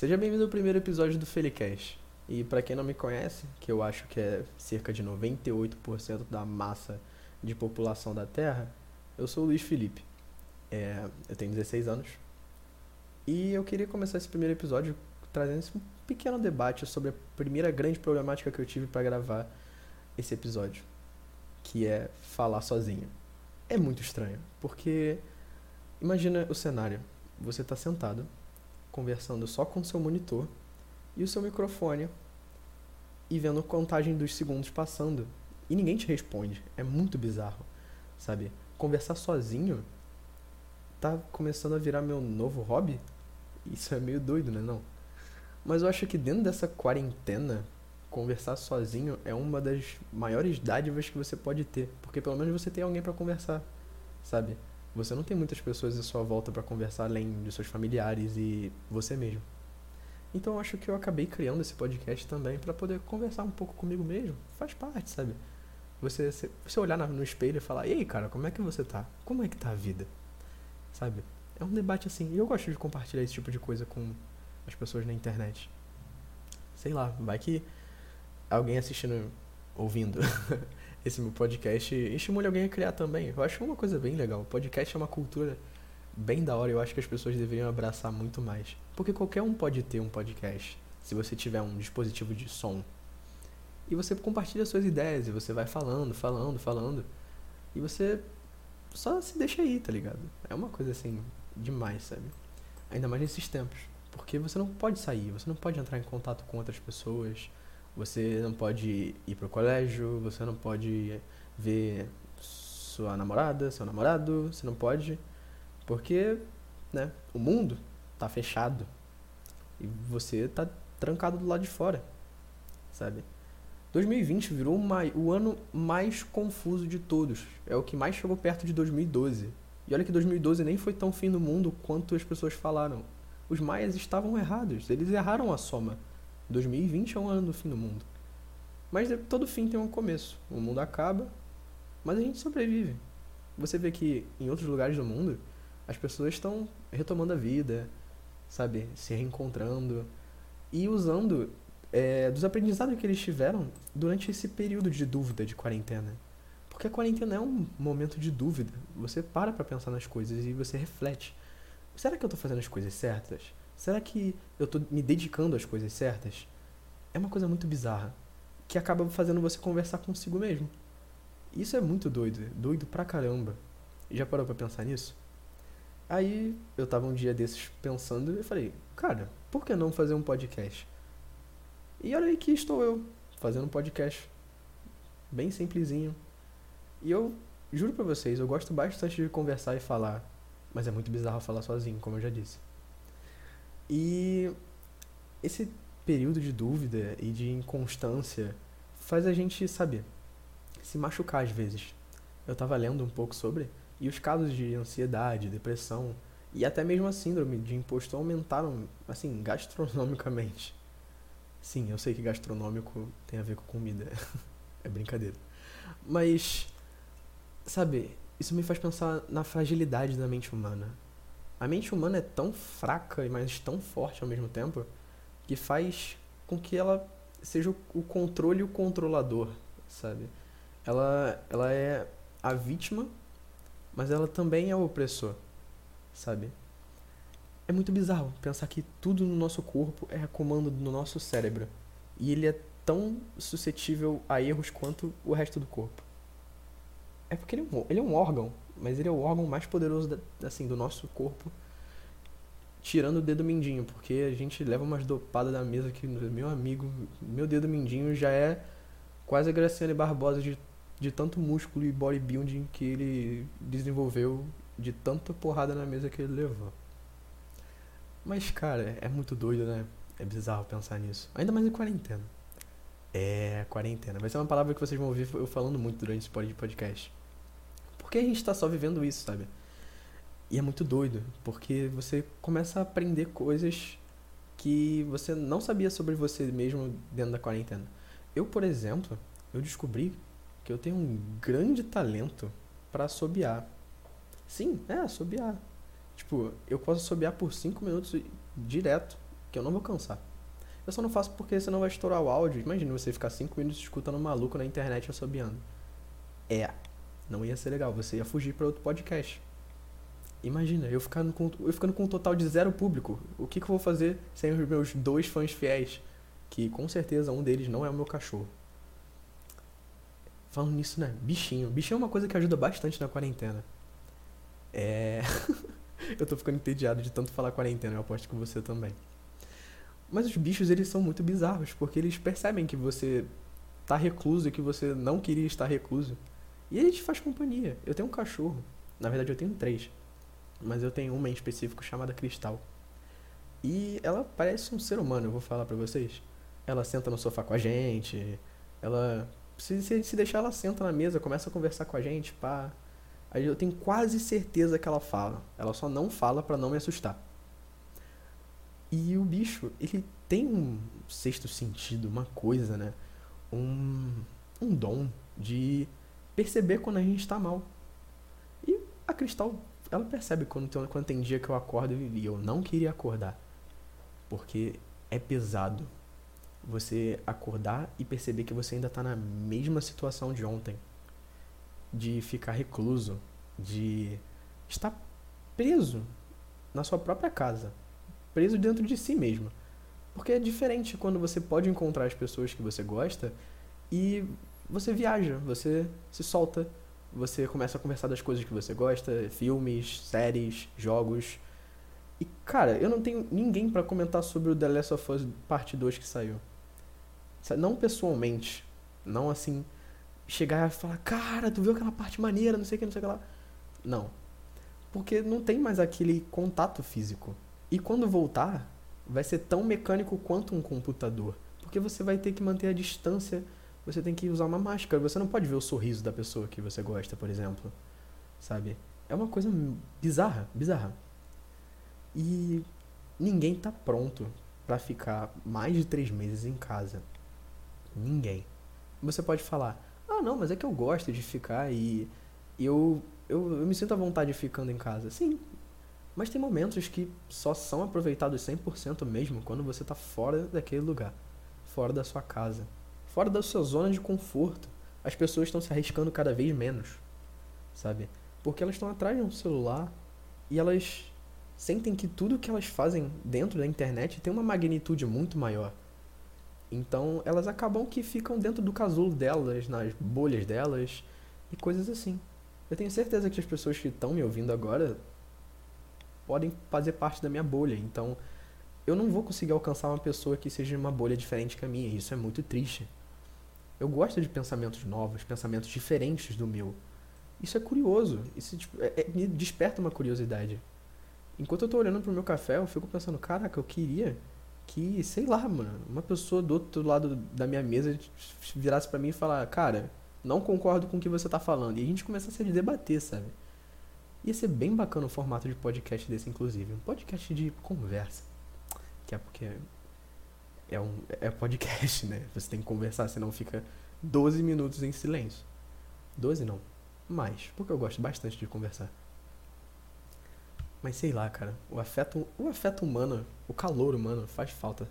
Seja bem-vindo ao primeiro episódio do Felicast. E para quem não me conhece, que eu acho que é cerca de 98% da massa de população da Terra, eu sou o Luiz Felipe. É, eu tenho 16 anos. E eu queria começar esse primeiro episódio trazendo um pequeno debate sobre a primeira grande problemática que eu tive para gravar esse episódio, que é falar sozinho. É muito estranho, porque imagina o cenário. Você está sentado, conversando só com seu monitor e o seu microfone e vendo contagem dos segundos passando e ninguém te responde. É muito bizarro, sabe? Conversar sozinho tá começando a virar meu novo hobby. Isso é meio doido, né, não? Mas eu acho que dentro dessa quarentena, conversar sozinho é uma das maiores dádivas que você pode ter, porque pelo menos você tem alguém para conversar, sabe? Você não tem muitas pessoas à sua volta para conversar além de seus familiares e você mesmo. Então eu acho que eu acabei criando esse podcast também para poder conversar um pouco comigo mesmo. Faz parte, sabe? Você, você olhar no espelho e falar: "E aí, cara, como é que você tá? Como é que tá a vida?" Sabe? É um debate assim. E eu gosto de compartilhar esse tipo de coisa com as pessoas na internet. Sei lá, vai que alguém assistindo, ouvindo esse meu podcast estimule alguém a criar também. Eu acho uma coisa bem legal. O podcast é uma cultura bem da hora eu acho que as pessoas deveriam abraçar muito mais. Porque qualquer um pode ter um podcast, se você tiver um dispositivo de som. E você compartilha suas ideias e você vai falando, falando, falando. E você só se deixa aí, tá ligado? É uma coisa assim, demais, sabe? Ainda mais nesses tempos. Porque você não pode sair, você não pode entrar em contato com outras pessoas, você não pode ir pro colégio, você não pode ver sua namorada, seu namorado, você não pode, porque, né, o mundo tá fechado e você tá trancado do lado de fora, sabe? 2020 virou uma, o ano mais confuso de todos. É o que mais chegou perto de 2012. E olha que 2012 nem foi tão fim do mundo quanto as pessoas falaram. Os maias estavam errados, eles erraram a soma. 2020 é um ano do fim do mundo. Mas todo fim tem um começo. O mundo acaba, mas a gente sobrevive. Você vê que em outros lugares do mundo, as pessoas estão retomando a vida, sabe? Se reencontrando e usando é, dos aprendizados que eles tiveram durante esse período de dúvida de quarentena. Porque a quarentena é um momento de dúvida. Você para pra pensar nas coisas e você reflete. Será que eu tô fazendo as coisas certas? Será que eu estou me dedicando às coisas certas? É uma coisa muito bizarra, que acaba fazendo você conversar consigo mesmo. Isso é muito doido, doido pra caramba. Já parou pra pensar nisso? Aí eu tava um dia desses pensando e falei, cara, por que não fazer um podcast? E olha aí que estou eu, fazendo um podcast. Bem simplesinho. E eu juro pra vocês, eu gosto bastante de conversar e falar. Mas é muito bizarro falar sozinho, como eu já disse. E esse período de dúvida e de inconstância faz a gente, saber se machucar às vezes. Eu estava lendo um pouco sobre, e os casos de ansiedade, depressão e até mesmo a síndrome de impostor aumentaram, assim, gastronomicamente. Sim, eu sei que gastronômico tem a ver com comida. é brincadeira. Mas, sabe, isso me faz pensar na fragilidade da mente humana. A mente humana é tão fraca, mas tão forte ao mesmo tempo, que faz com que ela seja o controle e o controlador, sabe? Ela, ela é a vítima, mas ela também é o opressor, sabe? É muito bizarro pensar que tudo no nosso corpo é a comando do nosso cérebro. E ele é tão suscetível a erros quanto o resto do corpo. É porque ele é um, ele é um órgão, mas ele é o órgão mais poderoso da, assim, do nosso corpo, tirando o dedo mindinho, porque a gente leva umas dopadas da mesa que, meu amigo, meu dedo mindinho já é quase a Graciane Barbosa de, de tanto músculo e bodybuilding que ele desenvolveu, de tanta porrada na mesa que ele levou. Mas, cara, é muito doido, né? É bizarro pensar nisso. Ainda mais em quarentena. É, quarentena. Vai ser uma palavra que vocês vão ouvir eu falando muito durante esse podcast. Porque a gente tá só vivendo isso, sabe? E é muito doido, porque você começa a aprender coisas que você não sabia sobre você mesmo dentro da quarentena. Eu, por exemplo, eu descobri que eu tenho um grande talento para assobiar. Sim, é, assobiar. Tipo, eu posso assobiar por 5 minutos direto que eu não vou cansar. Eu só não faço porque senão vai estourar o áudio. Imagina você ficar 5 minutos escutando um maluco na internet assobiando. É, não ia ser legal, você ia fugir para outro podcast. Imagina, eu ficando, com, eu ficando com um total de zero público. O que, que eu vou fazer sem os meus dois fãs fiéis? Que com certeza um deles não é o meu cachorro. Falando nisso, né? Bichinho. Bichinho é uma coisa que ajuda bastante na quarentena. É. eu tô ficando entediado de tanto falar quarentena, eu aposto com você também. Mas os bichos, eles são muito bizarros, porque eles percebem que você tá recluso e que você não queria estar recluso. E ele te faz companhia. Eu tenho um cachorro. Na verdade, eu tenho três. Mas eu tenho uma em específico chamada Cristal. E ela parece um ser humano, eu vou falar pra vocês. Ela senta no sofá com a gente. Ela. Se, se, se deixar, ela senta na mesa, começa a conversar com a gente, pá. Aí eu tenho quase certeza que ela fala. Ela só não fala para não me assustar. E o bicho, ele tem um sexto sentido, uma coisa, né? Um, um dom de perceber quando a gente tá mal. E a Cristal, ela percebe quando tem, quando tem dia que eu acordo e eu não queria acordar. Porque é pesado você acordar e perceber que você ainda tá na mesma situação de ontem. De ficar recluso, de estar preso na sua própria casa preso dentro de si mesmo. Porque é diferente quando você pode encontrar as pessoas que você gosta e você viaja, você se solta, você começa a conversar das coisas que você gosta, filmes, séries, jogos. E cara, eu não tenho ninguém para comentar sobre o The Last of Us Parte 2 que saiu. Não pessoalmente, não assim chegar e falar: "Cara, tu viu aquela parte maneira, não sei o que, não sei o que lá". Não. Porque não tem mais aquele contato físico. E quando voltar, vai ser tão mecânico quanto um computador. Porque você vai ter que manter a distância, você tem que usar uma máscara. Você não pode ver o sorriso da pessoa que você gosta, por exemplo. Sabe? É uma coisa bizarra, bizarra. E ninguém tá pronto para ficar mais de três meses em casa. Ninguém. Você pode falar, ah não, mas é que eu gosto de ficar e eu, eu, eu me sinto à vontade ficando em casa. Sim, mas tem momentos que só são aproveitados 100% mesmo quando você está fora daquele lugar, fora da sua casa, fora da sua zona de conforto. As pessoas estão se arriscando cada vez menos, sabe? Porque elas estão atrás de um celular e elas sentem que tudo que elas fazem dentro da internet tem uma magnitude muito maior. Então elas acabam que ficam dentro do casulo delas, nas bolhas delas e coisas assim. Eu tenho certeza que as pessoas que estão me ouvindo agora podem fazer parte da minha bolha. Então, eu não vou conseguir alcançar uma pessoa que seja uma bolha diferente que a minha. Isso é muito triste. Eu gosto de pensamentos novos, pensamentos diferentes do meu. Isso é curioso. Isso tipo, é, é, me desperta uma curiosidade. Enquanto eu tô olhando pro meu café, eu fico pensando, caraca, eu queria que, sei lá, mano, uma pessoa do outro lado da minha mesa virasse para mim e falar, cara, não concordo com o que você tá falando. E a gente começasse a debater, sabe? Ia ser bem bacana o formato de podcast desse, inclusive. Um podcast de conversa. Que é porque é um é podcast, né? Você tem que conversar, senão fica 12 minutos em silêncio. 12 não. Mais, porque eu gosto bastante de conversar. Mas sei lá, cara, o afeto, o afeto humano, o calor humano faz falta.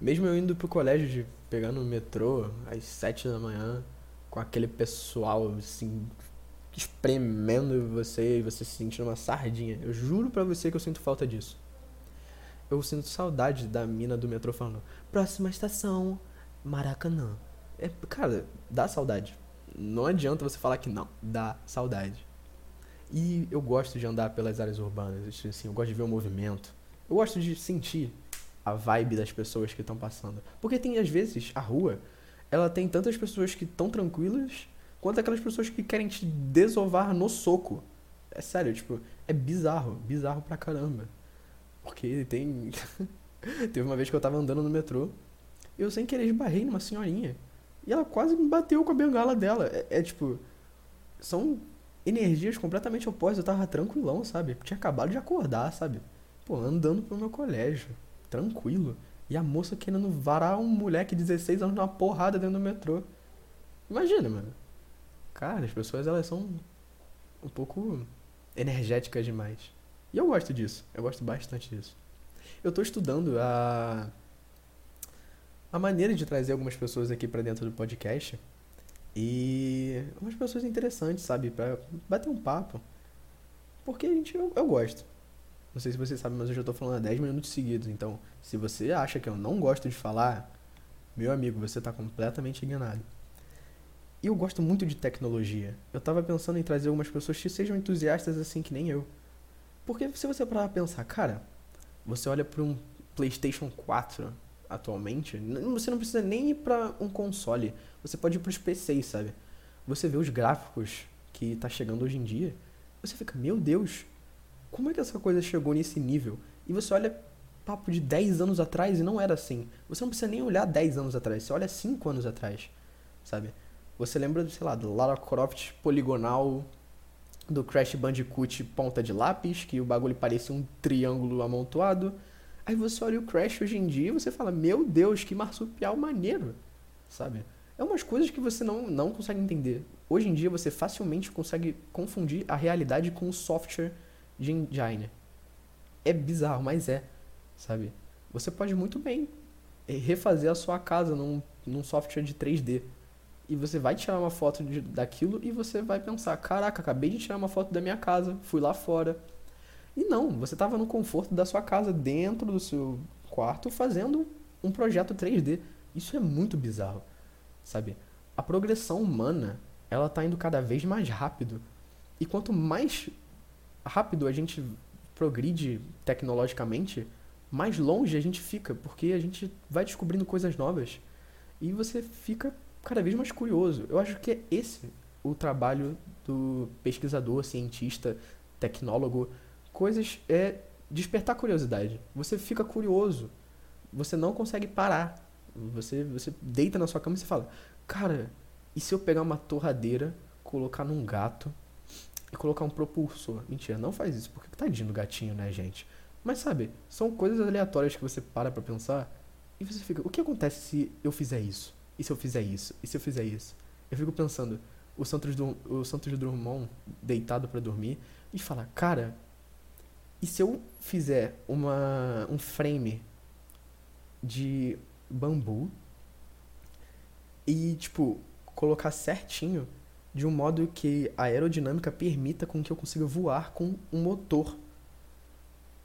Mesmo eu indo pro colégio de pegando o metrô às 7 da manhã, com aquele pessoal assim espremendo você e você se sentindo uma sardinha. Eu juro pra você que eu sinto falta disso. Eu sinto saudade da mina do metrô falando: próxima estação, Maracanã. É, cara, dá saudade. Não adianta você falar que não, dá saudade. E eu gosto de andar pelas áreas urbanas, assim, eu gosto de ver o movimento. Eu gosto de sentir a vibe das pessoas que estão passando. Porque tem, às vezes, a rua, ela tem tantas pessoas que estão tranquilas quanto aquelas pessoas que querem te desovar no soco. É sério, tipo, é bizarro, bizarro pra caramba. Porque tem. Teve uma vez que eu tava andando no metrô, eu sem querer esbarrei numa senhorinha. E ela quase me bateu com a bengala dela. É, é tipo. São energias completamente opostas. Eu tava tranquilão, sabe? Eu tinha acabado de acordar, sabe? Pô, andando pro meu colégio. Tranquilo. E a moça querendo varar um moleque de 16 anos numa porrada dentro do metrô. Imagina, mano. Cara, as pessoas elas são um pouco energéticas demais. E eu gosto disso. Eu gosto bastante disso. Eu tô estudando a a maneira de trazer algumas pessoas aqui para dentro do podcast e umas pessoas interessantes, sabe, para bater um papo. Porque a gente eu, eu gosto. Não sei se você sabe, mas eu já tô falando há 10 minutos seguidos, então se você acha que eu não gosto de falar, meu amigo, você tá completamente enganado. E eu gosto muito de tecnologia. Eu tava pensando em trazer algumas pessoas que sejam entusiastas assim que nem eu. Porque se você parar pra pensar, cara, você olha para um PlayStation 4 atualmente, você não precisa nem ir para um console. Você pode ir para os PCs, sabe? Você vê os gráficos que tá chegando hoje em dia, você fica, meu Deus, como é que essa coisa chegou nesse nível? E você olha papo de 10 anos atrás e não era assim. Você não precisa nem olhar 10 anos atrás, você olha 5 anos atrás, sabe? Você lembra, sei lá, do Lara Croft poligonal, do Crash Bandicoot ponta de lápis, que o bagulho parecia um triângulo amontoado. Aí você olha o Crash hoje em dia e você fala, meu Deus, que marsupial maneiro, sabe? É umas coisas que você não, não consegue entender. Hoje em dia você facilmente consegue confundir a realidade com o software de engine. É bizarro, mas é, sabe? Você pode muito bem refazer a sua casa num, num software de 3D e você vai tirar uma foto de, daquilo e você vai pensar: caraca, acabei de tirar uma foto da minha casa, fui lá fora. E não, você estava no conforto da sua casa, dentro do seu quarto, fazendo um projeto 3D. Isso é muito bizarro, sabe? A progressão humana, ela tá indo cada vez mais rápido. E quanto mais rápido a gente progride tecnologicamente, mais longe a gente fica, porque a gente vai descobrindo coisas novas. E você fica cada vez mais curioso. Eu acho que é esse o trabalho do pesquisador, cientista, tecnólogo. Coisas é despertar curiosidade. Você fica curioso. Você não consegue parar. Você, você deita na sua cama e você fala: Cara, e se eu pegar uma torradeira, colocar num gato e colocar um propulsor? Mentira, não faz isso, porque tadinho do gatinho, né, gente? Mas sabe, são coisas aleatórias que você para pra pensar e você fica: O que acontece se eu fizer isso? E se eu fizer isso? E se eu fizer isso? Eu fico pensando, o Santos, o Santos Drummond deitado para dormir e fala, cara, e se eu fizer uma, um frame de bambu e, tipo, colocar certinho de um modo que a aerodinâmica permita com que eu consiga voar com um motor.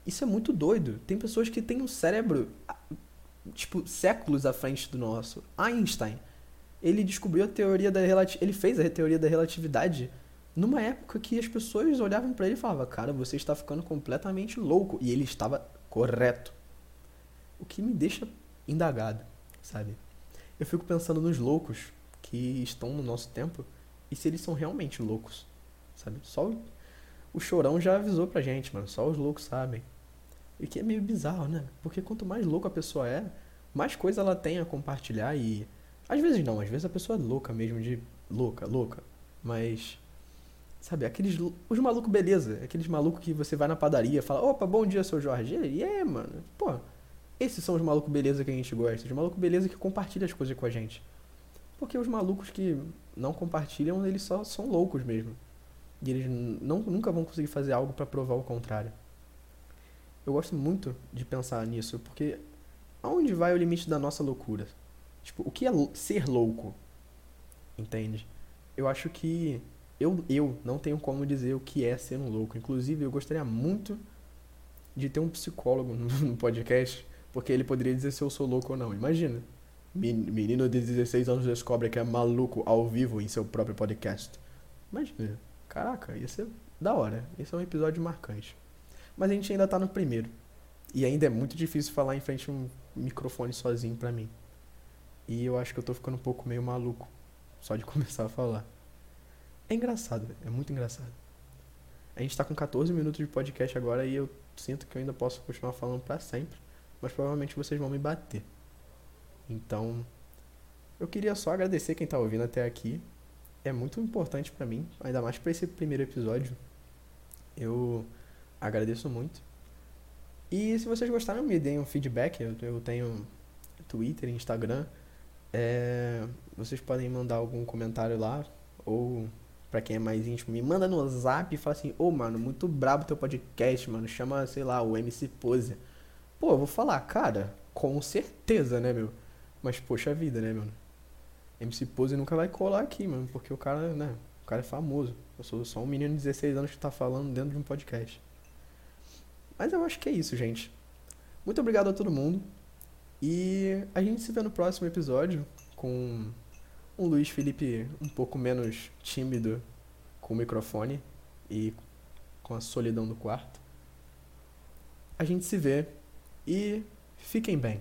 Isso é muito doido. Tem pessoas que têm um cérebro tipo, séculos à frente do nosso. Einstein, ele descobriu a teoria da relatividade, ele fez a teoria da relatividade numa época que as pessoas olhavam para ele e falavam: "Cara, você está ficando completamente louco", e ele estava correto. O que me deixa indagado, sabe? Eu fico pensando nos loucos que estão no nosso tempo e se eles são realmente loucos, sabe? Só o, chorão já avisou pra gente, mano, só os loucos sabem. E que é meio bizarro, né? Porque quanto mais louca a pessoa é, mais coisa ela tem a compartilhar e. Às vezes não, às vezes a pessoa é louca mesmo, de louca, louca. Mas. Sabe, aqueles. Os malucos, beleza. Aqueles malucos que você vai na padaria e fala: opa, bom dia, seu Jorge. E é, mano. Pô, esses são os malucos beleza que a gente gosta. Os malucos beleza que compartilham as coisas com a gente. Porque os malucos que não compartilham, eles só são loucos mesmo. E eles não, nunca vão conseguir fazer algo para provar o contrário eu gosto muito de pensar nisso, porque aonde vai o limite da nossa loucura? Tipo, o que é ser louco? Entende? Eu acho que eu, eu não tenho como dizer o que é ser um louco. Inclusive, eu gostaria muito de ter um psicólogo no podcast, porque ele poderia dizer se eu sou louco ou não. Imagina. Menino de 16 anos descobre que é maluco ao vivo em seu próprio podcast. Imagina. Caraca, ia ser da hora. Esse é um episódio marcante. Mas a gente ainda tá no primeiro. E ainda é muito difícil falar em frente a um microfone sozinho pra mim. E eu acho que eu tô ficando um pouco meio maluco. Só de começar a falar. É engraçado, é muito engraçado. A gente tá com 14 minutos de podcast agora e eu sinto que eu ainda posso continuar falando para sempre. Mas provavelmente vocês vão me bater. Então, eu queria só agradecer quem tá ouvindo até aqui. É muito importante para mim, ainda mais para esse primeiro episódio. Eu agradeço muito. E se vocês gostaram, me deem um feedback. Eu, eu tenho Twitter, Instagram. É, vocês podem mandar algum comentário lá. Ou, pra quem é mais íntimo, me manda no zap e fala assim: Ô, oh, mano, muito brabo teu podcast, mano. Chama, sei lá, o MC Pose. Pô, eu vou falar, cara, com certeza, né, meu? Mas, poxa vida, né, mano? MC Pose nunca vai colar aqui, mano, porque o cara, né? O cara é famoso. Eu sou só um menino de 16 anos que tá falando dentro de um podcast. Mas eu acho que é isso, gente. Muito obrigado a todo mundo. E a gente se vê no próximo episódio com um Luiz Felipe um pouco menos tímido com o microfone e com a solidão do quarto. A gente se vê e fiquem bem.